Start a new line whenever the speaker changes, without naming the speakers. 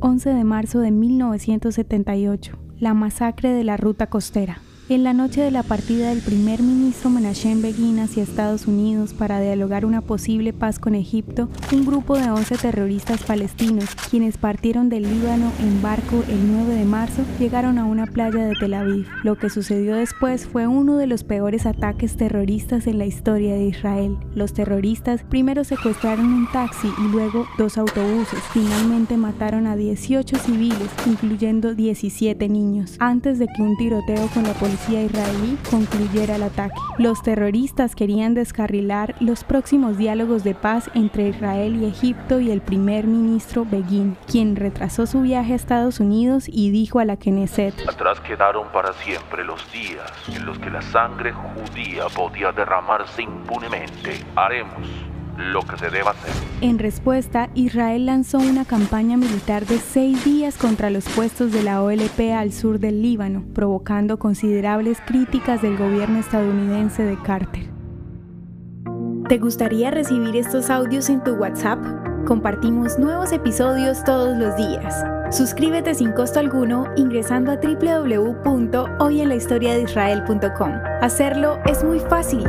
11 de marzo de 1978, la masacre de la ruta costera. En la noche de la partida del primer ministro Menachem Begin hacia Estados Unidos para dialogar una posible paz con Egipto, un grupo de 11 terroristas palestinos, quienes partieron del Líbano en barco el 9 de marzo, llegaron a una playa de Tel Aviv. Lo que sucedió después fue uno de los peores ataques terroristas en la historia de Israel. Los terroristas primero secuestraron un taxi y luego dos autobuses. Finalmente mataron a 18 civiles, incluyendo 17 niños, antes de que un tiroteo con la policía israelí concluyera el ataque. Los terroristas querían descarrilar los próximos diálogos de paz entre Israel y Egipto y el primer ministro Begin, quien retrasó su viaje a Estados Unidos y dijo a la Knesset:
Atrás quedaron para siempre los días en los que la sangre judía podía derramarse impunemente. Haremos lo que se deba hacer.
En respuesta, Israel lanzó una campaña militar de seis días contra los puestos de la OLP al sur del Líbano, provocando considerables críticas del gobierno estadounidense de Carter. ¿Te gustaría recibir estos audios en tu WhatsApp? Compartimos nuevos episodios todos los días. Suscríbete sin costo alguno ingresando a www.hoyenlahistoriadeisrael.com. Hacerlo es muy fácil.